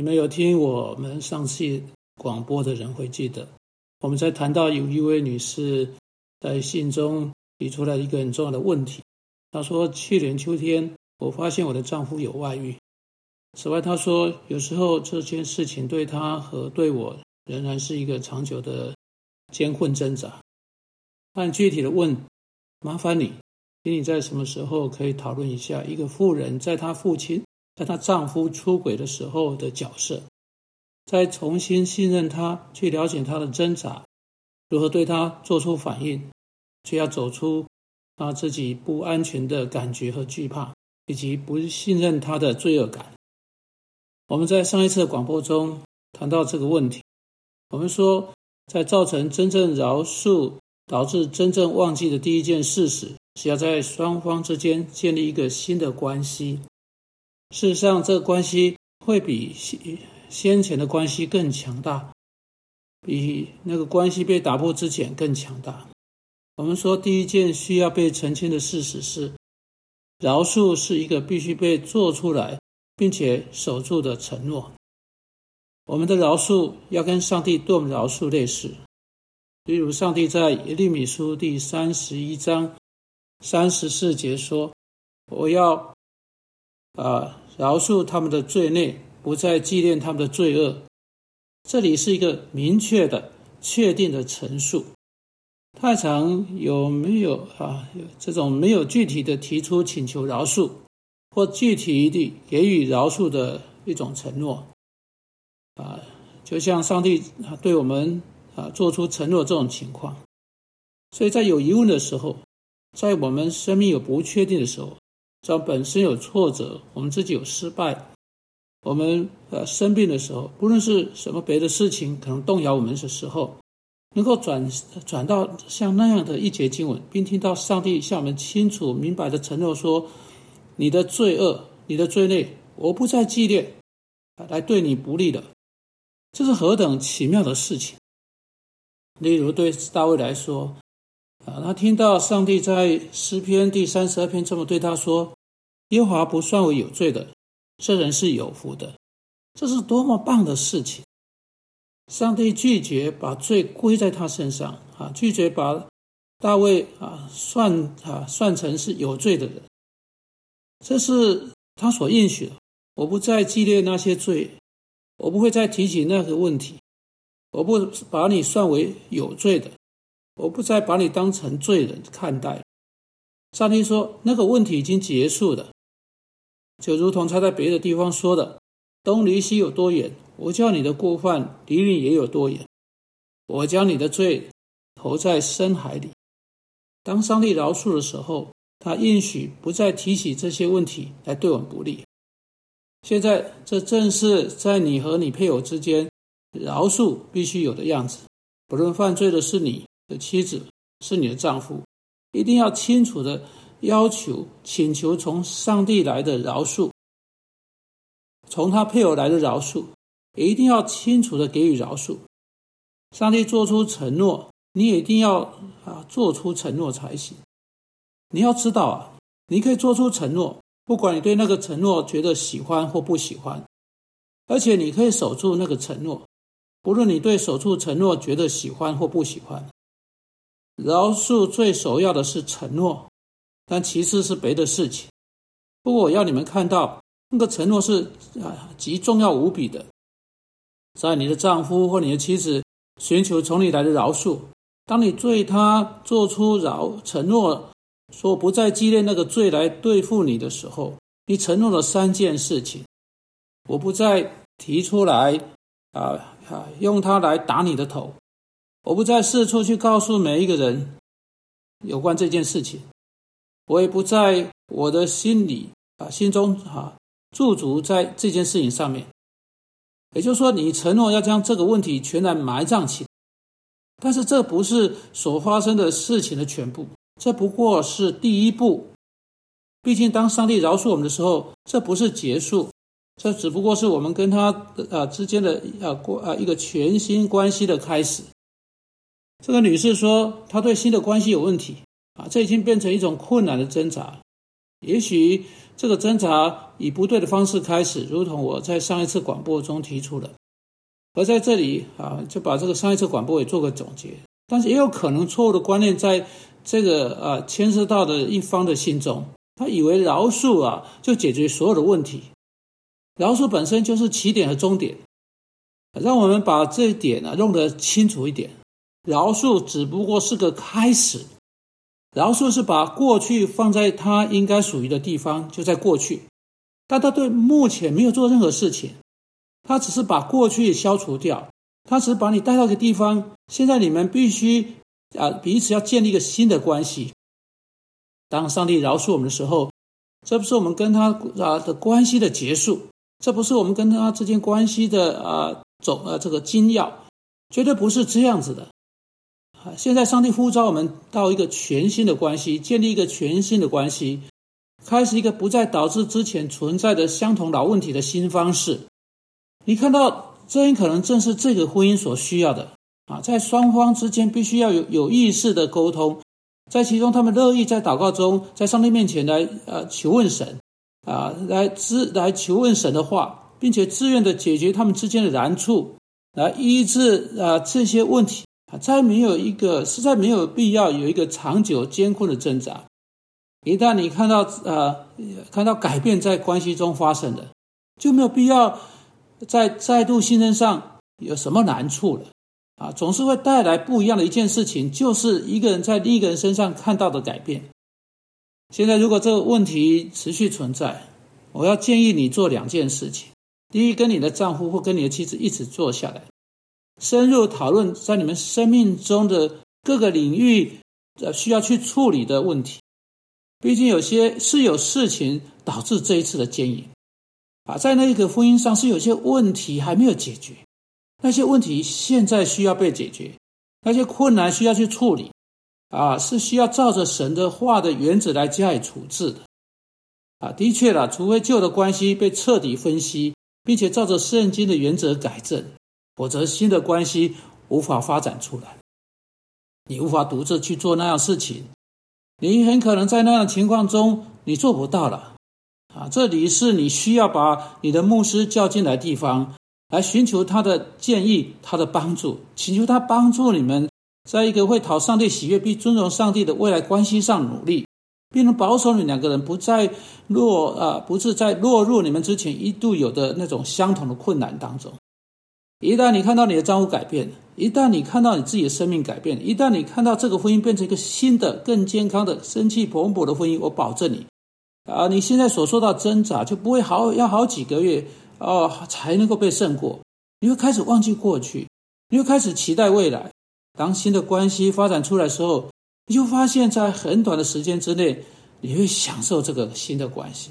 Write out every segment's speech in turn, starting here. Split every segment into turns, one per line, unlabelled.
你们有听我们上次广播的人会记得，我们在谈到有一位女士在信中提出了一个很重要的问题。她说：“去年秋天，我发现我的丈夫有外遇。此外，她说有时候这件事情对她和对我仍然是一个长久的艰困挣扎。但具体的问，麻烦你。”请你在什么时候可以讨论一下一个妇人在她父亲在她丈夫出轨的时候的角色，再重新信任他，去了解他的挣扎，如何对他做出反应，却要走出他自己不安全的感觉和惧怕，以及不信任他的罪恶感。我们在上一次的广播中谈到这个问题，我们说，在造成真正饶恕导致真正忘记的第一件事时。是要在双方之间建立一个新的关系。事实上，这个关系会比先先前的关系更强大，比那个关系被打破之前更强大。我们说，第一件需要被澄清的事实是，饶恕是一个必须被做出来并且守住的承诺。我们的饶恕要跟上帝对我们饶恕类似，例如上帝在耶利米书第三十一章。三十四节说：“我要啊饶恕他们的罪孽，不再纪念他们的罪恶。”这里是一个明确的、确定的陈述。太常有没有啊？这种没有具体的提出请求饶恕，或具体的给予饶恕的一种承诺啊？就像上帝啊对我们啊做出承诺这种情况。所以在有疑问的时候。在我们生命有不确定的时候，在本身有挫折，我们自己有失败，我们呃生病的时候，不论是什么别的事情可能动摇我们的时候，能够转转到像那样的一节经文，并听到上帝向我们清楚明白的承诺说：“你的罪恶，你的罪孽，我不再纪念，来对你不利的。”这是何等奇妙的事情！例如对大卫来说。啊，他听到上帝在诗篇第三十二篇这么对他说：“耶和华不算为有罪的，这人是有福的。”这是多么棒的事情！上帝拒绝把罪归在他身上啊，拒绝把大卫啊算啊算成是有罪的人。这是他所应许的。我不再记念那些罪，我不会再提起那个问题，我不把你算为有罪的。我不再把你当成罪人看待。上帝说：“那个问题已经结束了，就如同他在别的地方说的：‘东离西有多远，我叫你的过犯离你也有多远。我将你的罪投在深海里。’当上帝饶恕的时候，他应许不再提起这些问题来对我们不利。现在，这正是在你和你配偶之间饶恕必须有的样子。不论犯罪的是你。”的妻子是你的丈夫，一定要清楚的要求、请求从上帝来的饶恕，从他配偶来的饶恕，也一定要清楚的给予饶恕。上帝做出承诺，你也一定要啊做出承诺才行。你要知道啊，你可以做出承诺，不管你对那个承诺觉得喜欢或不喜欢，而且你可以守住那个承诺，不论你对守住承诺觉得喜欢或不喜欢。饶恕最首要的是承诺，但其次是别的事情。不过我要你们看到，那个承诺是啊极重要无比的。在你的丈夫或你的妻子寻求从你来的饶恕，当你对他做出饶承诺，说不再纪念那个罪来对付你的时候，你承诺了三件事情：我不再提出来啊啊用它来打你的头。我不再四处去告诉每一个人有关这件事情，我也不在我的心里啊心中啊驻足在这件事情上面。也就是说，你承诺要将这个问题全然埋葬起，但是这不是所发生的事情的全部，这不过是第一步。毕竟，当上帝饶恕我们的时候，这不是结束，这只不过是我们跟他啊之间的啊过啊一个全新关系的开始。这个女士说，她对新的关系有问题啊，这已经变成一种困难的挣扎。也许这个挣扎以不对的方式开始，如同我在上一次广播中提出的。而在这里啊，就把这个上一次广播也做个总结。但是也有可能错误的观念在这个啊牵涉到的一方的心中，他以为饶恕啊就解决所有的问题，饶恕本身就是起点和终点。让我们把这一点呢弄得清楚一点，饶恕只不过是个开始。饶恕是把过去放在他应该属于的地方，就在过去，但他对目前没有做任何事情，他只是把过去消除掉，他只是把你带到一个地方，现在你们必须啊彼此要建立一个新的关系。当上帝饶恕我们的时候，这不是我们跟他啊的关系的结束，这不是我们跟他之间关系的啊总呃这个精要，绝对不是这样子的。现在上帝呼召我们到一个全新的关系，建立一个全新的关系，开始一个不再导致之前存在的相同老问题的新方式。你看到，这很可能正是这个婚姻所需要的啊！在双方之间必须要有有意识的沟通，在其中他们乐意在祷告中，在上帝面前来呃求问神啊，来知来求问神的话，并且自愿的解决他们之间的难处，来医治啊这些问题。啊，再没有一个，实在没有必要有一个长久艰困的挣扎。一旦你看到呃，看到改变在关系中发生的，就没有必要在再度信任上有什么难处了。啊，总是会带来不一样的一件事情，就是一个人在另一个人身上看到的改变。现在，如果这个问题持续存在，我要建议你做两件事情：第一，跟你的丈夫或跟你的妻子一起坐下来。深入讨论在你们生命中的各个领域，呃，需要去处理的问题。毕竟有些是有事情导致这一次的奸淫，啊，在那一个婚姻上是有些问题还没有解决，那些问题现在需要被解决，那些困难需要去处理，啊，是需要照着神的话的原则来加以处置的。啊，的确了，除非旧的关系被彻底分析，并且照着圣经的原则改正。否则，新的关系无法发展出来。你无法独自去做那样事情，你很可能在那样的情况中，你做不到了。啊，这里是你需要把你的牧师叫进来地方，来寻求他的建议、他的帮助，请求他帮助你们，在一个会讨上帝喜悦并尊重上帝的未来关系上努力，并能保守你两个人不再落啊，不是在落入你们之前一度有的那种相同的困难当中。一旦你看到你的丈夫改变，一旦你看到你自己的生命改变，一旦你看到这个婚姻变成一个新的、更健康的、生气蓬勃的婚姻，我保证你，啊，你现在所受到挣扎就不会好要好几个月哦才能够被胜过。你会开始忘记过去，你会开始期待未来。当新的关系发展出来的时候，你就发现，在很短的时间之内，你会享受这个新的关系，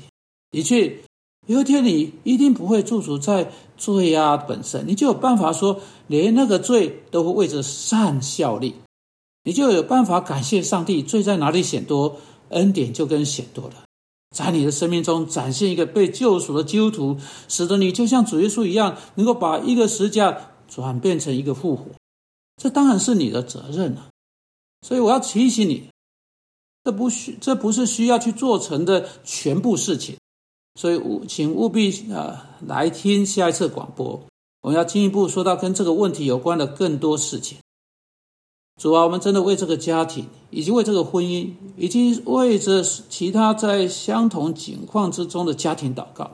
你去。有一天，你一定不会驻足在罪啊本身，你就有办法说，连那个罪都会为着善效力，你就有办法感谢上帝。罪在哪里显多，恩典就更显多了，在你的生命中展现一个被救赎的基督徒，使得你就像主耶稣一样，能够把一个十字架转变成一个复活。这当然是你的责任了。所以我要提醒你，这不需，这不是需要去做成的全部事情。所以，务请务必啊来听下一次广播。我们要进一步说到跟这个问题有关的更多事情。主啊，我们真的为这个家庭，以及为这个婚姻，以及为着其他在相同境况之中的家庭祷告。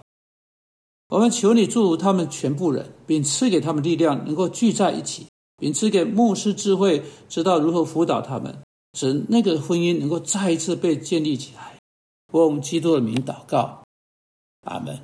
我们求你祝福他们全部人，并赐给他们力量，能够聚在一起，并赐给牧师智慧，知道如何辅导他们，使那个婚姻能够再一次被建立起来。为我们基督的名祷告。Amen.